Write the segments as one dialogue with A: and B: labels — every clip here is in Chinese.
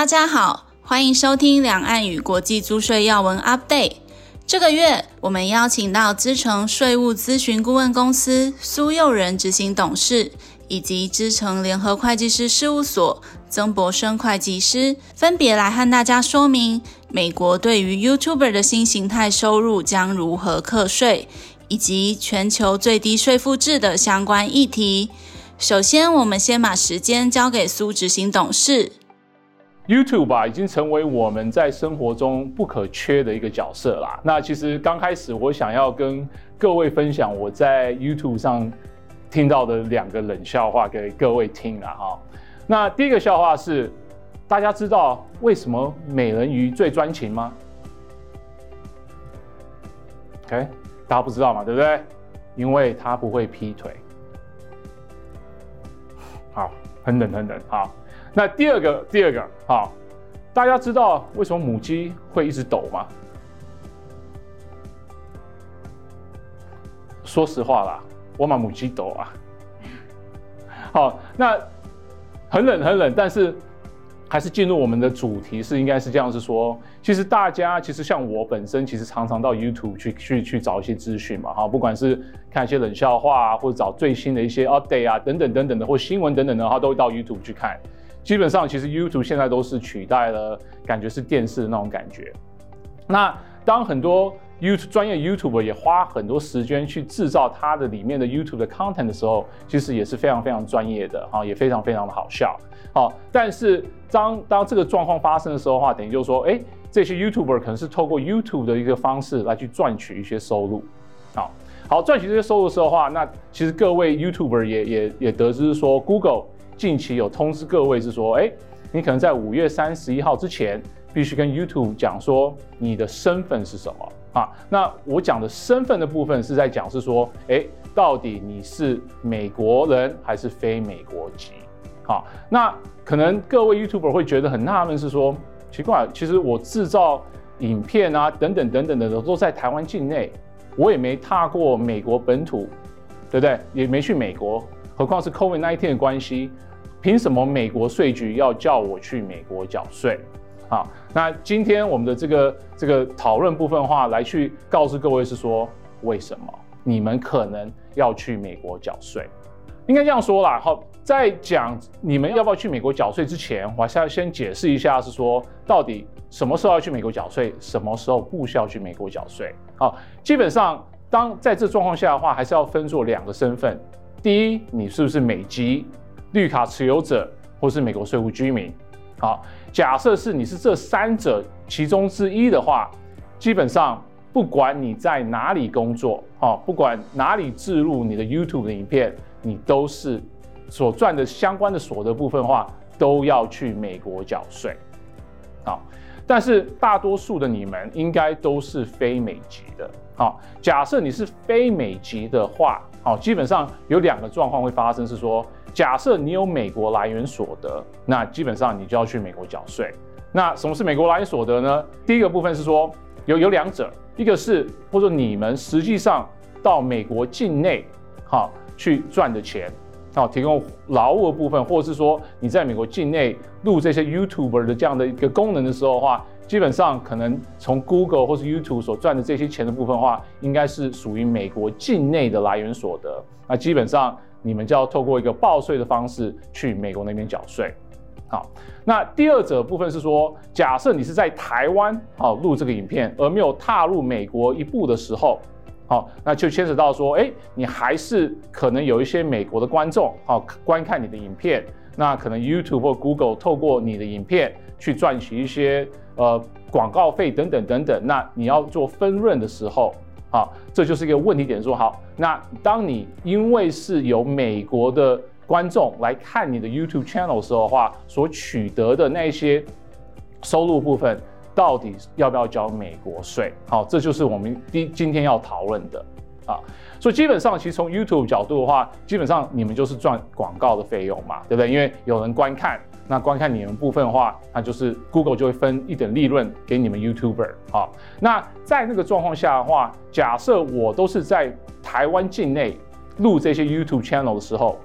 A: 大家好，欢迎收听两岸与国际租税要闻 Update。这个月，我们邀请到资诚税务咨询顾问公司苏佑仁执行董事，以及资诚联合会计师事务所曾博生会计师，分别来和大家说明美国对于 YouTuber 的新形态收入将如何课税，以及全球最低税负制的相关议题。首先，我们先把时间交给苏执行董事。
B: YouTube 吧，已经成为我们在生活中不可缺的一个角色啦。那其实刚开始，我想要跟各位分享我在 YouTube 上听到的两个冷笑话给各位听了哈。那第一个笑话是，大家知道为什么美人鱼最专情吗？OK，大家不知道嘛，对不对？因为他不会劈腿。好，很冷很冷，好。那第二个，第二个，好，大家知道为什么母鸡会一直抖吗？说实话啦，我把母鸡抖啊。好，那很冷很冷，但是还是进入我们的主题是应该是这样，是说，其实大家其实像我本身，其实常常到 YouTube 去去去找一些资讯嘛，哈，不管是看一些冷笑话啊，或者找最新的一些 update 啊，等等等等的，或新闻等等的，他都会到 YouTube 去看。基本上，其实 YouTube 现在都是取代了，感觉是电视的那种感觉。那当很多 YouTube 专业 YouTuber 也花很多时间去制造它的里面的 YouTube 的 content 的时候，其实也是非常非常专业的哈，也非常非常的好笑。好，但是当当这个状况发生的时候的话，等于就是说，哎，这些 YouTuber 可能是透过 YouTube 的一个方式来去赚取一些收入。好，好赚取这些收入的时候的话，那其实各位 YouTuber 也也也得知说 Google。近期有通知各位是说，哎，你可能在五月三十一号之前，必须跟 YouTube 讲说你的身份是什么啊？那我讲的身份的部分是在讲是说，哎，到底你是美国人还是非美国籍？好，那可能各位 YouTuber 会觉得很纳闷，是说奇怪，其实我制造影片啊，等等等等的都在台湾境内，我也没踏过美国本土，对不对？也没去美国，何况是 COVID-19 的关系。凭什么美国税局要叫我去美国缴税？好，那今天我们的这个这个讨论部分的话，来去告诉各位是说，为什么你们可能要去美国缴税？应该这样说啦。好，在讲你们要不要去美国缴税之前，我先先解释一下，是说到底什么时候要去美国缴税，什么时候不需要去美国缴税？好，基本上当在这状况下的话，还是要分作两个身份。第一，你是不是美籍？绿卡持有者或是美国税务居民，好，假设是你是这三者其中之一的话，基本上不管你在哪里工作，好，不管哪里置入你的 YouTube 的影片，你都是所赚的相关的所得部分的话，都要去美国缴税，好，但是大多数的你们应该都是非美籍的，好，假设你是非美籍的话，好，基本上有两个状况会发生，是说。假设你有美国来源所得，那基本上你就要去美国缴税。那什么是美国来源所得呢？第一个部分是说有有两者，一个是或者你们实际上到美国境内好去赚的钱，好提供劳务的部分，或者是说你在美国境内录这些 YouTuber 的这样的一个功能的时候的话，基本上可能从 Google 或是 YouTube 所赚的这些钱的部分的话，应该是属于美国境内的来源所得。那基本上。你们就要透过一个报税的方式去美国那边缴税。好，那第二者部分是说，假设你是在台湾啊录这个影片，而没有踏入美国一步的时候，好，那就牵扯到说，哎，你还是可能有一些美国的观众好观看你的影片，那可能 YouTube 或 Google 透过你的影片去赚取一些呃广告费等等等等，那你要做分润的时候。好，这就是一个问题点。说好，那当你因为是有美国的观众来看你的 YouTube channel 时候的话，所取得的那些收入部分，到底要不要交美国税？好，这就是我们今今天要讨论的啊。所以基本上，其实从 YouTube 角度的话，基本上你们就是赚广告的费用嘛，对不对？因为有人观看。那观看你们部分的话，那就是 Google 就会分一点利润给你们 YouTuber。好，那在那个状况下的话，假设我都是在台湾境内录这些 YouTube channel 的时候，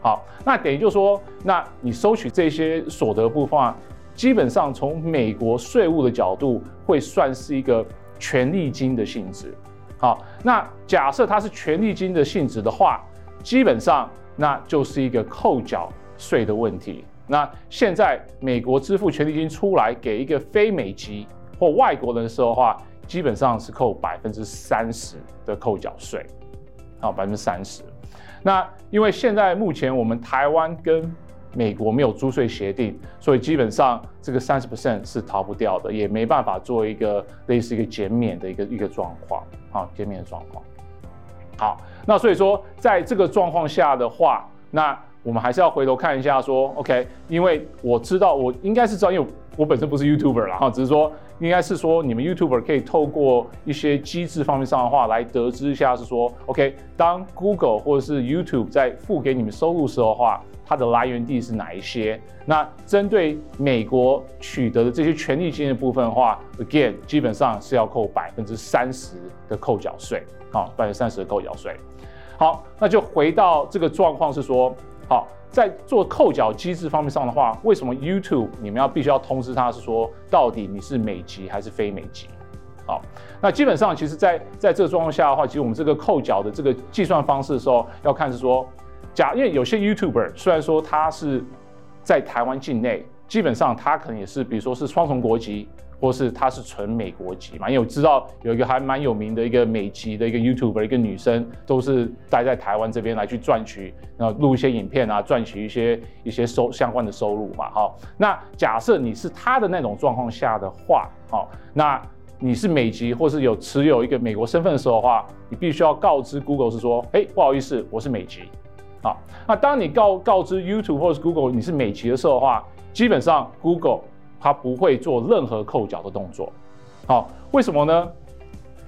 B: 好，那等于就说，那你收取这些所得部分啊，基本上从美国税务的角度会算是一个权利金的性质。好，那假设它是权利金的性质的话，基本上那就是一个扣缴税的问题。那现在美国支付权利金出来给一个非美籍或外国人的时候的话，基本上是扣百分之三十的扣缴税。好，百分之三十。那因为现在目前我们台湾跟美国没有租税协定，所以基本上这个三十 percent 是逃不掉的，也没办法做一个类似一个减免的一个一个状况，好，减免的状况。好，那所以说在这个状况下的话，那我们还是要回头看一下说，OK，因为我知道我应该是知道，因为我本身不是 YouTuber 啦，哈，只是说。应该是说，你们 YouTuber 可以透过一些机制方面上的话来得知一下，是说，OK，当 Google 或者是 YouTube 在付给你们收入时候的话，它的来源地是哪一些？那针对美国取得的这些权利金的部分的话，again，基本上是要扣百分之三十的扣缴税，啊，百分之三十的扣缴税。好，那就回到这个状况是说，好。在做扣缴机制方面上的话，为什么 YouTube 你们要必须要通知他是说，到底你是美籍还是非美籍？好，那基本上其实在，在这个状况下的话，其实我们这个扣缴的这个计算方式的时候，要看是说，假因为有些 YouTuber 虽然说他是在台湾境内，基本上他可能也是，比如说是双重国籍。或是他是纯美国籍嘛？因为我知道有一个还蛮有名的一个美籍的一个 YouTuber，一个女生，都是待在台湾这边来去赚取，然后录一些影片啊，赚取一些一些收相关的收入嘛。好，那假设你是他的那种状况下的话，好，那你是美籍或是有持有一个美国身份的时候的话，你必须要告知 Google 是说，哎，不好意思，我是美籍。好，那当你告告知 YouTube 或是 Google 你是美籍的时候的话，基本上 Google。他不会做任何扣缴的动作，好，为什么呢？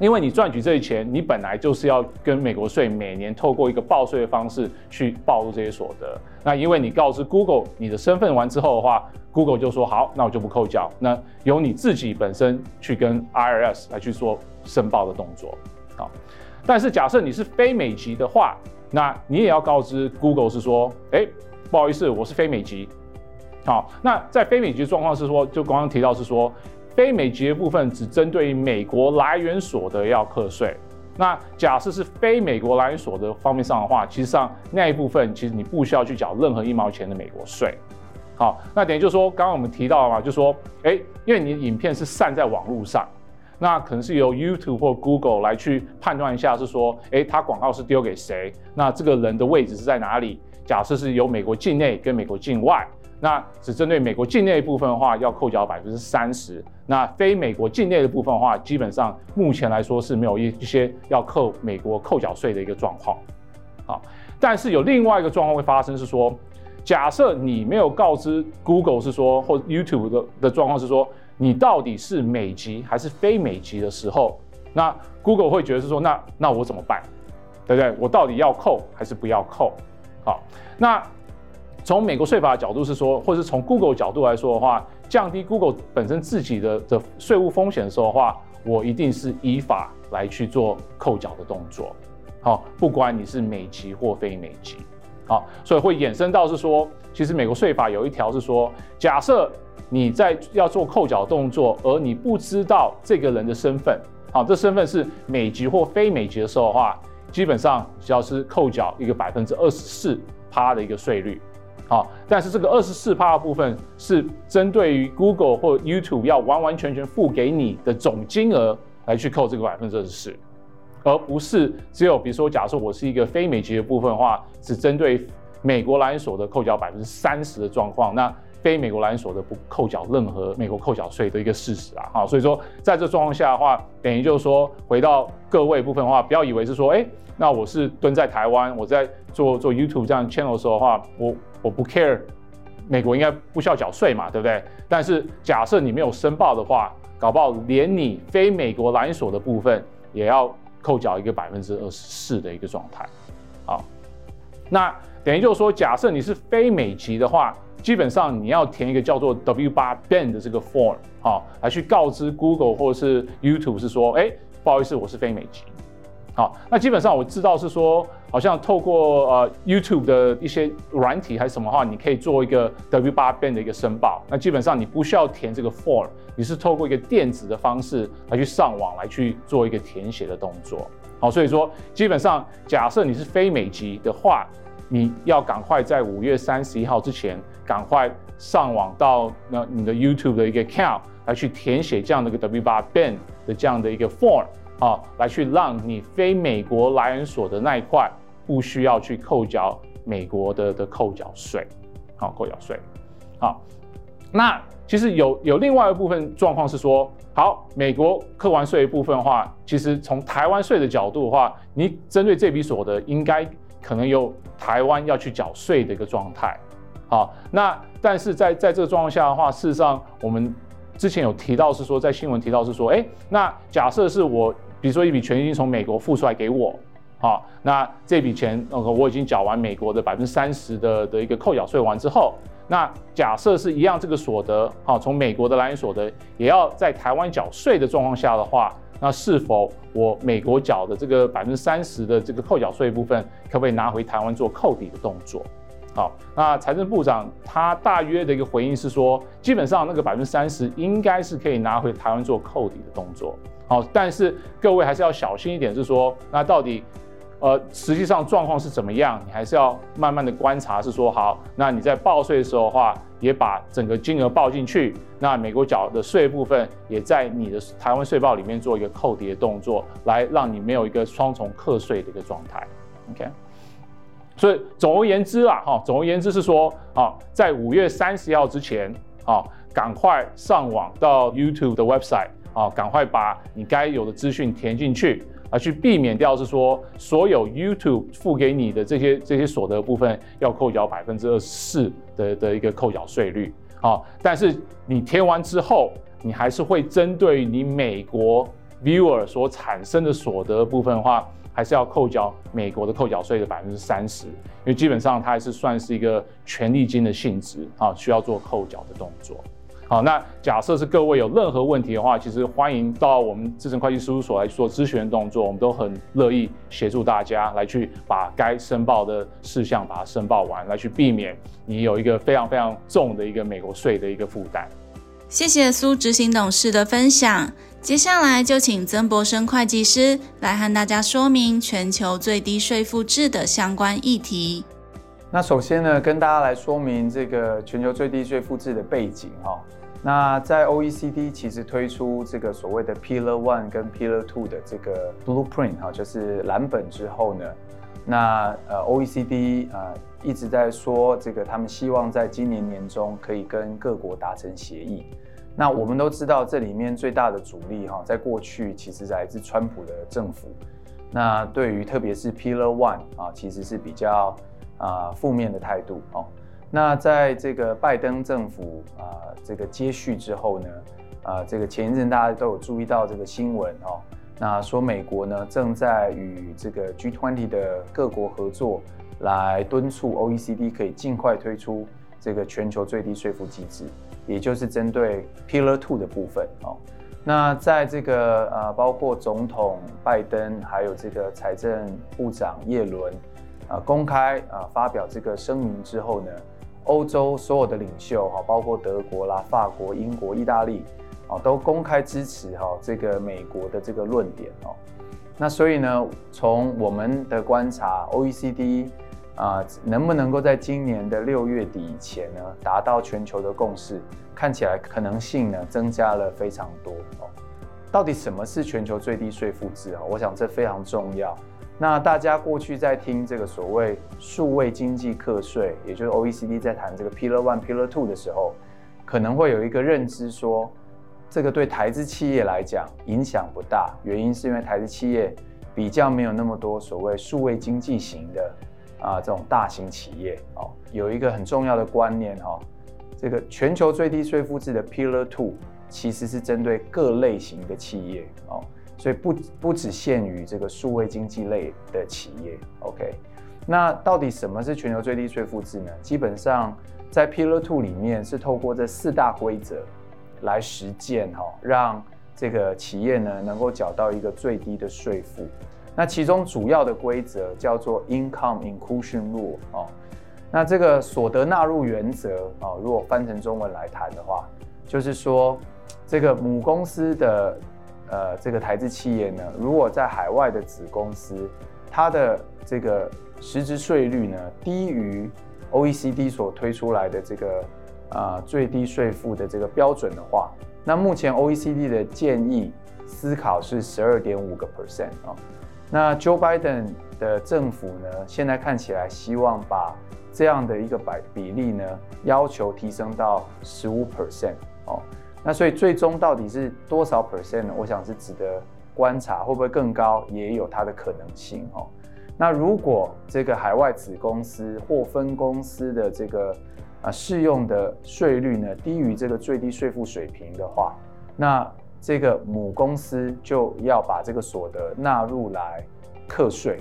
B: 因为你赚取这些钱，你本来就是要跟美国税每年透过一个报税的方式去报入这些所得。那因为你告知 Google 你的身份完之后的话，Google 就说好，那我就不扣缴。那由你自己本身去跟 IRS 来去做申报的动作，好。但是假设你是非美籍的话，那你也要告知 Google 是说，哎，不好意思，我是非美籍。好，那在非美籍状况是说，就刚刚提到是说，非美籍的部分只针对美国来源所得要课税。那假设是非美国来源所得方面上的话，其实上那一部分其实你不需要去缴任何一毛钱的美国税。好，那等于就是说，刚刚我们提到了嘛，就说，诶，因为你的影片是散在网络上，那可能是由 YouTube 或 Google 来去判断一下，是说，诶，它广告是丢给谁？那这个人的位置是在哪里？假设是由美国境内跟美国境外。那只针对美国境内部分的话，要扣缴百分之三十；那非美国境内的部分的话，基本上目前来说是没有一一些要扣美国扣缴税的一个状况。好，但是有另外一个状况会发生，是说，假设你没有告知 Google 是说，或 YouTube 的的状况是说，你到底是美籍还是非美籍的时候，那 Google 会觉得是说，那那我怎么办？对不对？我到底要扣还是不要扣？好，那。从美国税法的角度是说，或者是从 Google 角度来说的话，降低 Google 本身自己的的税务风险的时候的话，我一定是依法来去做扣缴的动作。好，不管你是美籍或非美籍，好，所以会衍生到是说，其实美国税法有一条是说，假设你在要做扣缴动作，而你不知道这个人的身份，好，这身份是美籍或非美籍的时候的话，基本上只要是扣缴一个百分之二十四趴的一个税率。好，但是这个二十四趴的部分是针对于 Google 或 YouTube 要完完全全付给你的总金额来去扣这个百分之二十四，而不是只有比如说，假设我是一个非美籍的部分的话，只针对美国来源所得扣缴百分之三十的状况，那非美国来源所得不扣缴任何美国扣缴税的一个事实啊。哈，所以说在这状况下的话，等于就是说回到各位部分的话，不要以为是说，哎，那我是蹲在台湾，我在做做 YouTube 这样 channel 的时候的话，我。我不 care，美国应该不需要缴税嘛，对不对？但是假设你没有申报的话，搞不好连你非美国来源所的部分也要扣缴一个百分之二十四的一个状态。好，那等于就是说，假设你是非美籍的话，基本上你要填一个叫做 W8 BEN 的这个 form，啊，来去告知 Google 或者是 YouTube 是说，哎，不好意思，我是非美籍。好，那基本上我知道是说。好像透过呃 YouTube 的一些软体还是什么话，你可以做一个 W8BEN 的一个申报。那基本上你不需要填这个 form，你是透过一个电子的方式来去上网来去做一个填写的动作。好，所以说基本上假设你是非美籍的话，你要赶快在五月三十一号之前赶快上网到那你的 YouTube 的一个 account 来去填写这样的一个 W8BEN 的这样的一个 form。啊，来去让你非美国来源所得那一块不需要去扣缴美国的的扣缴税，好，扣缴税，好，那其实有有另外一部分状况是说，好，美国扣完税一部分的话，其实从台湾税的角度的话，你针对这笔所得应该可能有台湾要去缴税的一个状态，好，那但是在在这个状况下的话，事实上我们之前有提到是说，在新闻提到是说，哎，那假设是我。比如说一笔权利金从美国付出来给我，好，那这笔钱，呃，我已经缴完美国的百分之三十的的一个扣缴税完之后，那假设是一样这个所得，好，从美国的来源所得也要在台湾缴税的状况下的话，那是否我美国缴的这个百分之三十的这个扣缴税部分，可不可以拿回台湾做扣抵的动作？好，那财政部长他大约的一个回应是说，基本上那个百分之三十应该是可以拿回台湾做扣抵的动作。好，但是各位还是要小心一点，是说，那到底，呃，实际上状况是怎么样？你还是要慢慢的观察。是说，好，那你在报税的时候的话，也把整个金额报进去。那美国缴的税部分，也在你的台湾税报里面做一个扣抵的动作，来让你没有一个双重课税的一个状态。OK，所以总而言之啊，哈，总而言之是说，啊，在五月三十号之前，啊，赶快上网到 YouTube 的 website。啊，赶快把你该有的资讯填进去，啊，去避免掉是说所有 YouTube 付给你的这些这些所得部分要扣缴百分之二十四的的一个扣缴税率。啊，但是你填完之后，你还是会针对你美国 viewer 所产生的所得部分的话，还是要扣缴美国的扣缴税的百分之三十，因为基本上它还是算是一个权利金的性质啊，需要做扣缴的动作。好，那假设是各位有任何问题的话，其实欢迎到我们智诚会计事务所来做咨询动作，我们都很乐意协助大家来去把该申报的事项把它申报完，来去避免你有一个非常非常重的一个美国税的一个负担。
A: 谢谢苏执行董事的分享，接下来就请曾博生会计师来和大家说明全球最低税负制的相关议题。
C: 那首先呢，跟大家来说明这个全球最低税负制的背景哈。那在 OECD 其实推出这个所谓的 Pillar One 跟 Pillar Two 的这个 Blueprint 哈，就是蓝本之后呢，那呃 OECD 呃一直在说这个他们希望在今年年中可以跟各国达成协议。那我们都知道这里面最大的阻力哈，在过去其实来自川普的政府。那对于特别是 Pillar One 啊，其实是比较。啊，负面的态度哦。那在这个拜登政府啊，这个接续之后呢，啊，这个前一阵大家都有注意到这个新闻哦。那说美国呢正在与这个 G20 的各国合作，来敦促 OECD 可以尽快推出这个全球最低税负机制，也就是针对 Pillar Two 的部分哦。那在这个呃，包括总统拜登，还有这个财政部长耶伦。啊，公开啊发表这个声明之后呢，欧洲所有的领袖哈，包括德国啦、法国、英国、意大利，啊，都公开支持哈这个美国的这个论点哦。那所以呢，从我们的观察，OECD 啊能不能够在今年的六月底以前呢达到全球的共识，看起来可能性呢增加了非常多哦。到底什么是全球最低税负制啊？我想这非常重要。那大家过去在听这个所谓数位经济课税，也就是 OECD 在谈这个 Pillar One、Pillar Two 的时候，可能会有一个认知说，这个对台资企业来讲影响不大，原因是因为台资企业比较没有那么多所谓数位经济型的啊这种大型企业哦。有一个很重要的观念哈，这个全球最低税负制的 Pillar Two 其实是针对各类型的企业哦。所以不不只限于这个数位经济类的企业，OK？那到底什么是全球最低税负制呢？基本上在 Pillar Two 里面是透过这四大规则来实践哈，让这个企业呢能够缴到一个最低的税负。那其中主要的规则叫做 Income Inclusion Rule 哦。那这个所得纳入原则啊，如果翻成中文来谈的话，就是说这个母公司的呃这个台资企业呢，如果在海外的子公司，它的这个实质税率呢低于 OECD 所推出来的这个啊、最低税负的这个标准的话，那目前 OECD 的建议思考是十二点五个 percent 啊。那 Joe Biden 的政府呢，现在看起来希望把这样的一个百比例呢，要求提升到十五 percent 哦。那所以最终到底是多少 percent 呢？我想是值得观察，会不会更高，也有它的可能性哦。那如果这个海外子公司或分公司的这个啊适用的税率呢，低于这个最低税负水平的话，那这个母公司就要把这个所得纳入来课税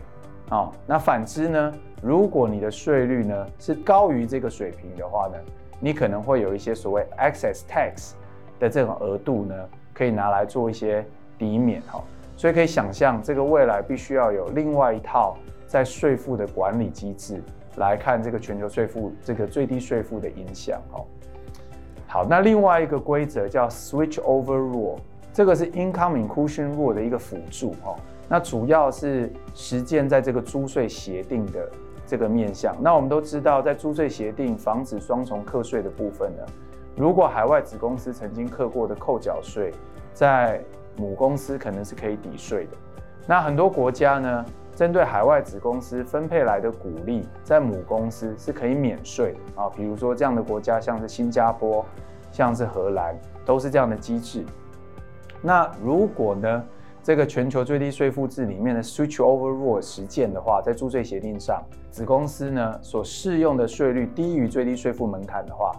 C: 啊。那反之呢，如果你的税率呢是高于这个水平的话呢，你可能会有一些所谓 excess tax 的这种额度呢，可以拿来做一些抵免哈。所以可以想象，这个未来必须要有另外一套在税负的管理机制来看这个全球税负这个最低税负的影响哈。好，那另外一个规则叫 Switch Over Rule，这个是 Income Inclusion Rule 的一个辅助哈。那主要是实践在这个租税协定的这个面向。那我们都知道，在租税协定防止双重课税的部分呢，如果海外子公司曾经课过的扣缴税，在母公司可能是可以抵税的。那很多国家呢，针对海外子公司分配来的股利，在母公司是可以免税啊。比如说这样的国家，像是新加坡，像是荷兰，都是这样的机制。那如果呢，这个全球最低税负制里面的 Switch Over Rule 实践的话，在租税协定上，子公司呢所适用的税率低于最低税负门槛的话，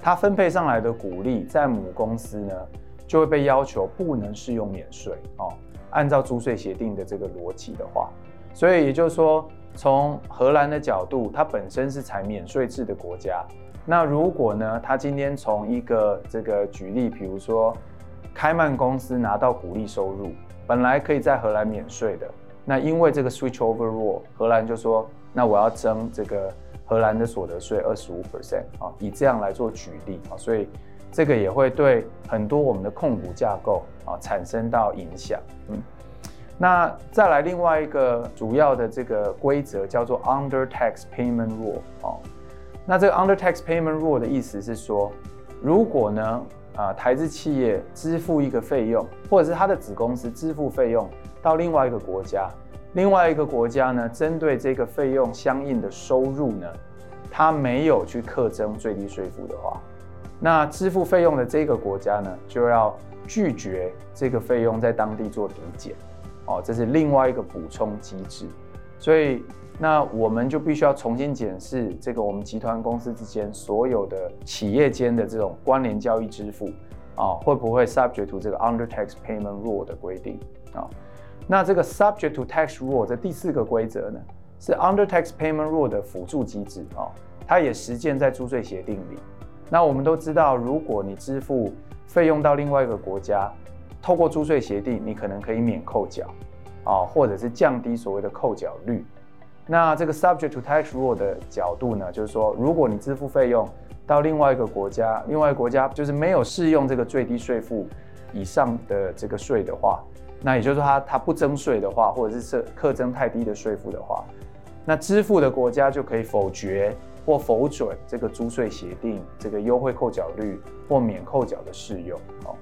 C: 它分配上来的股利在母公司呢就会被要求不能适用免税哦。按照租税协定的这个逻辑的话，所以也就是说，从荷兰的角度，它本身是采免税制的国家。那如果呢，它今天从一个这个举例，比如说开曼公司拿到股利收入。本来可以在荷兰免税的，那因为这个 switch over rule，荷兰就说，那我要征这个荷兰的所得税二十五 percent 啊，以这样来做举例啊，所以这个也会对很多我们的控股架构啊产生到影响。嗯，那再来另外一个主要的这个规则叫做 under tax payment rule 哦，那这个 under tax payment rule 的意思是说，如果呢，啊，台资企业支付一个费用，或者是他的子公司支付费用到另外一个国家，另外一个国家呢，针对这个费用相应的收入呢，他没有去课征最低税负的话，那支付费用的这个国家呢，就要拒绝这个费用在当地做抵减，哦，这是另外一个补充机制，所以。那我们就必须要重新检视这个我们集团公司之间所有的企业间的这种关联交易支付啊，会不会 subject to 这个 under tax payment rule 的规定啊？那这个 subject to tax rule 这第四个规则呢，是 under tax payment rule 的辅助机制啊，它也实践在租税协定里。那我们都知道，如果你支付费用到另外一个国家，透过租税协定，你可能可以免扣缴啊，或者是降低所谓的扣缴率。那这个 subject to tax rule 的角度呢，就是说，如果你支付费用到另外一个国家，另外一个国家就是没有适用这个最低税负以上的这个税的话，那也就是说，它它不征税的话，或者是课征太低的税负的话，那支付的国家就可以否决或否准这个租税协定这个优惠扣缴率或免扣缴的适用。哦，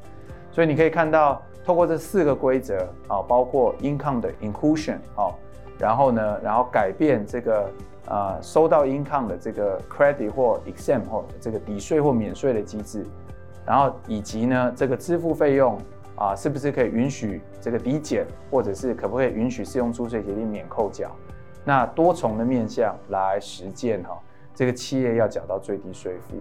C: 所以你可以看到，透过这四个规则啊，包括 income 的 inclusion 啊。然后呢，然后改变这个、呃、收到 income 的这个 credit 或 exempt 或这个抵税或免税的机制，然后以及呢这个支付费用啊、是不是可以允许这个抵减，或者是可不可以允许适用租税协定免扣缴？那多重的面向来实践哈，这个企业要缴到最低税负。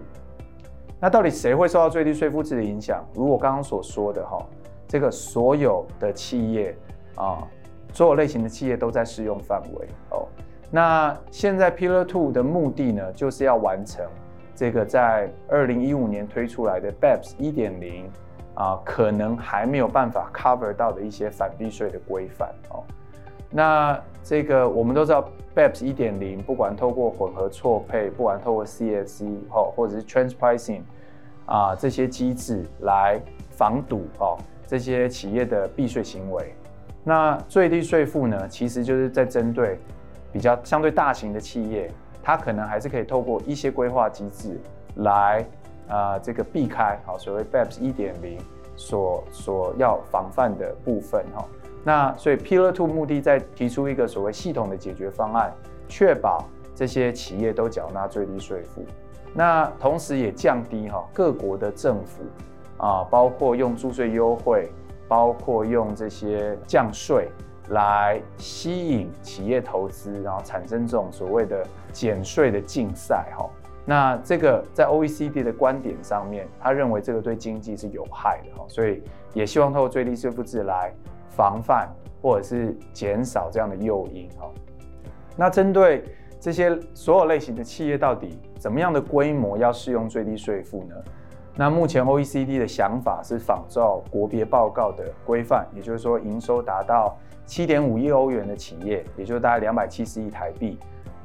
C: 那到底谁会受到最低税负制的影响？如我刚刚所说的哈，这个所有的企业啊。所有类型的企业都在适用范围哦。那现在 Pillar Two 的目的呢，就是要完成这个在二零一五年推出来的 BEPS 一点零啊，可能还没有办法 cover 到的一些反避税的规范哦。那这个我们都知道，BEPS 一点零，不管透过混合错配，不管透过 CSC，或者是 Transpricing 啊这些机制来防堵哦这些企业的避税行为。那最低税负呢，其实就是在针对比较相对大型的企业，它可能还是可以透过一些规划机制来啊这个避开好所谓 BEPS 一点零所所要防范的部分哈。那所以 Pillar Two 目的在提出一个所谓系统的解决方案，确保这些企业都缴纳最低税负。那同时也降低哈各国的政府啊，包括用注税优惠，包括用这些降税来吸引企业投资，然后产生这种所谓的减税的竞赛哈。那这个在 OECD 的观点上面，他认为这个对经济是有害的哈，所以也希望透过最低税负制来。防范或者是减少这样的诱因哈，那针对这些所有类型的企业，到底怎么样的规模要适用最低税负呢？那目前 OECD 的想法是仿照国别报告的规范，也就是说营收达到七点五亿欧元的企业，也就是大概两百七十亿台币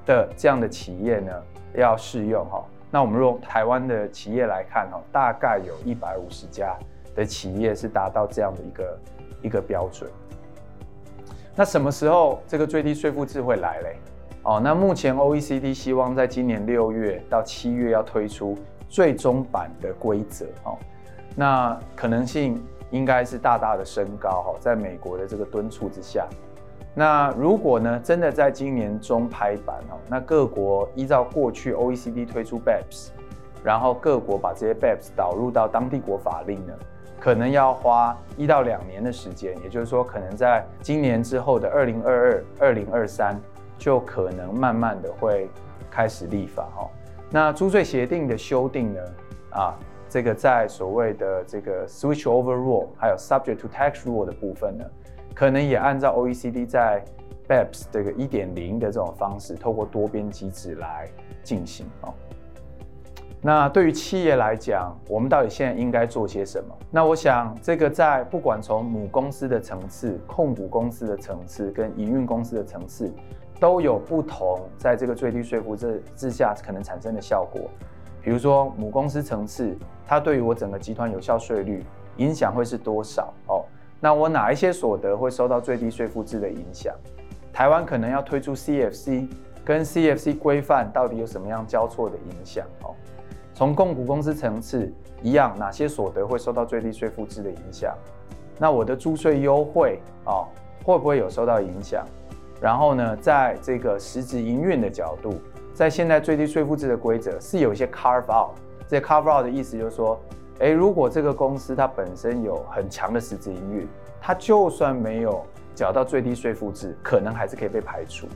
C: 的这样的企业呢，要适用哈。那我们用台湾的企业来看哈，大概有一百五十家的企业是达到这样的一个。一个标准。那什么时候这个最低税负制会来嘞？哦，那目前 OECD 希望在今年六月到七月要推出最终版的规则哦。那可能性应该是大大的升高哈，在美国的这个敦促之下。那如果呢，真的在今年中拍板哦，那各国依照过去 OECD 推出 BEPS，然后各国把这些 BEPS 导入到当地国法令呢？可能要花一到两年的时间，也就是说，可能在今年之后的二零二二、二零二三，就可能慢慢的会开始立法哈。那租税协定的修订呢？啊，这个在所谓的这个 switch over rule 还有 subject to tax rule 的部分呢，可能也按照 OECD 在 BEPS 这个一点零的这种方式，透过多边机制来进行啊。那对于企业来讲，我们到底现在应该做些什么？那我想，这个在不管从母公司的层次、控股公司的层次跟营运公司的层次，都有不同，在这个最低税负制之下可能产生的效果。比如说母公司层次，它对于我整个集团有效税率影响会是多少？哦，那我哪一些所得会受到最低税负制的影响？台湾可能要推出 CFC，跟 CFC 规范到底有什么样交错的影响？哦。从控股公司层次一样，哪些所得会受到最低税负制的影响？那我的租税优惠啊、哦，会不会有受到影响？然后呢，在这个实质营运的角度，在现在最低税负制的规则是有一些 carve out。这 carve out 的意思就是说，诶，如果这个公司它本身有很强的实质营运，它就算没有缴到最低税负制，可能还是可以被排除。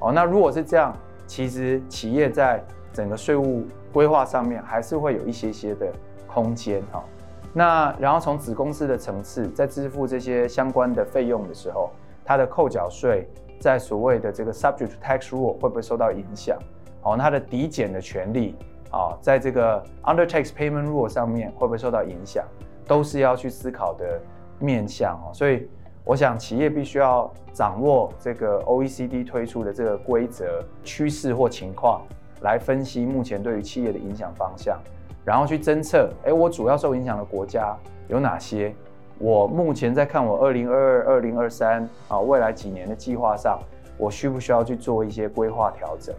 C: 哦，那如果是这样，其实企业在整个税务规划上面还是会有一些些的空间哈。那然后从子公司的层次，在支付这些相关的费用的时候，它的扣缴税在所谓的这个 subject tax rule 会不会受到影响？哦，它的抵减的权利啊，在这个 under tax payment rule 上面会不会受到影响？都是要去思考的面向哦。所以我想企业必须要掌握这个 OECD 推出的这个规则趋势或情况。来分析目前对于企业的影响方向，然后去侦测，哎，我主要受影响的国家有哪些？我目前在看我二零二二、二零二三啊未来几年的计划上，我需不需要去做一些规划调整？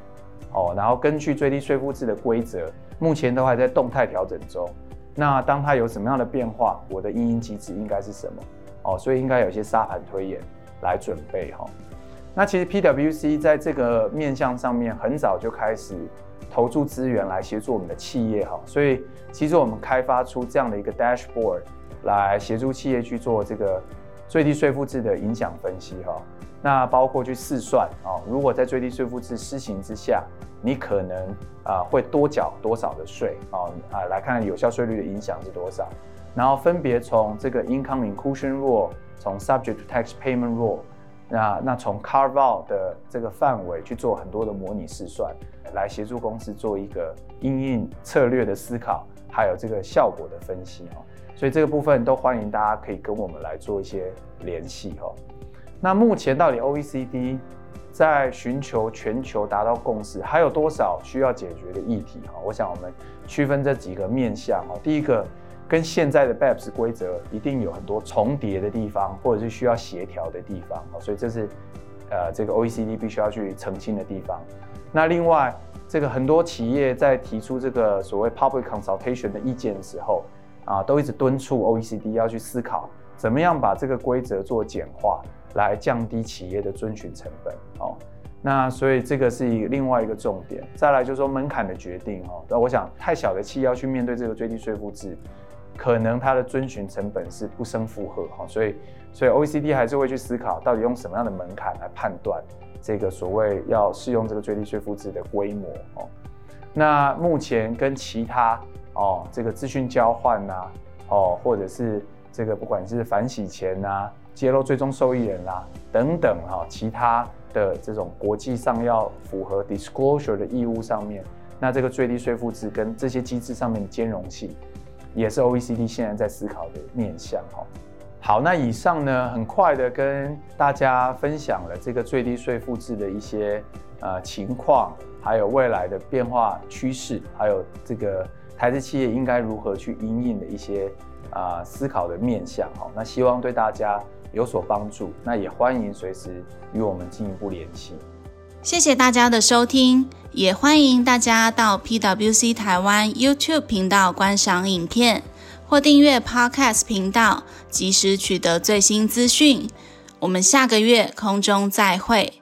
C: 哦，然后根据最低税负制的规则，目前都还在动态调整中。那当它有什么样的变化，我的因应机制应该是什么？哦，所以应该有些沙盘推演来准备哈。那其实 PwC 在这个面向上面很早就开始投注资源来协助我们的企业哈，所以其实我们开发出这样的一个 dashboard 来协助企业去做这个最低税负制的影响分析哈。那包括去试算啊，如果在最低税负制施行之下，你可能啊会多缴多少的税啊啊来看有效税率的影响是多少，然后分别从这个 income inclusion rule，从 subject to tax payment rule。那那从 carve out 的这个范围去做很多的模拟试算，来协助公司做一个应应策略的思考，还有这个效果的分析哈。所以这个部分都欢迎大家可以跟我们来做一些联系哈。那目前到底 OECD 在寻求全球达到共识，还有多少需要解决的议题？哈，我想我们区分这几个面向。哈，第一个跟现在的 BEPS 规则一定有很多重叠的地方，或者是需要协调的地方。所以这是呃这个 OECD 必须要去澄清的地方。那另外，这个很多企业在提出这个所谓 public consultation 的意见的时候，啊，都一直敦促 OECD 要去思考怎么样把这个规则做简化，来降低企业的遵循成本。哦，那所以这个是另外一个重点。再来就是说门槛的决定。哦，那我想太小的企业要去面对这个最低税负制，可能它的遵循成本是不升负荷。哈，所以所以 OECD 还是会去思考到底用什么样的门槛来判断。这个所谓要适用这个最低税负制的规模哦，那目前跟其他哦这个资讯交换呐哦，或者是这个不管是反洗钱呐、揭露最终受益人啦等等哈，其他的这种国际上要符合 disclosure 的义务上面，那这个最低税负制跟这些机制上面的兼容性，也是 OECD 现在在思考的面向哈。好，那以上呢，很快的跟大家分享了这个最低税负制的一些呃情况，还有未来的变化趋势，还有这个台资企业应该如何去应应的一些啊、思考的面向。哈，那希望对大家有所帮助。那也欢迎随时与我们进一步联系。
A: 谢谢大家的收听，也欢迎大家到 PwC 台湾 YouTube 频道观赏影片。或订阅 Podcast 频道，及时取得最新资讯。我们下个月空中再会。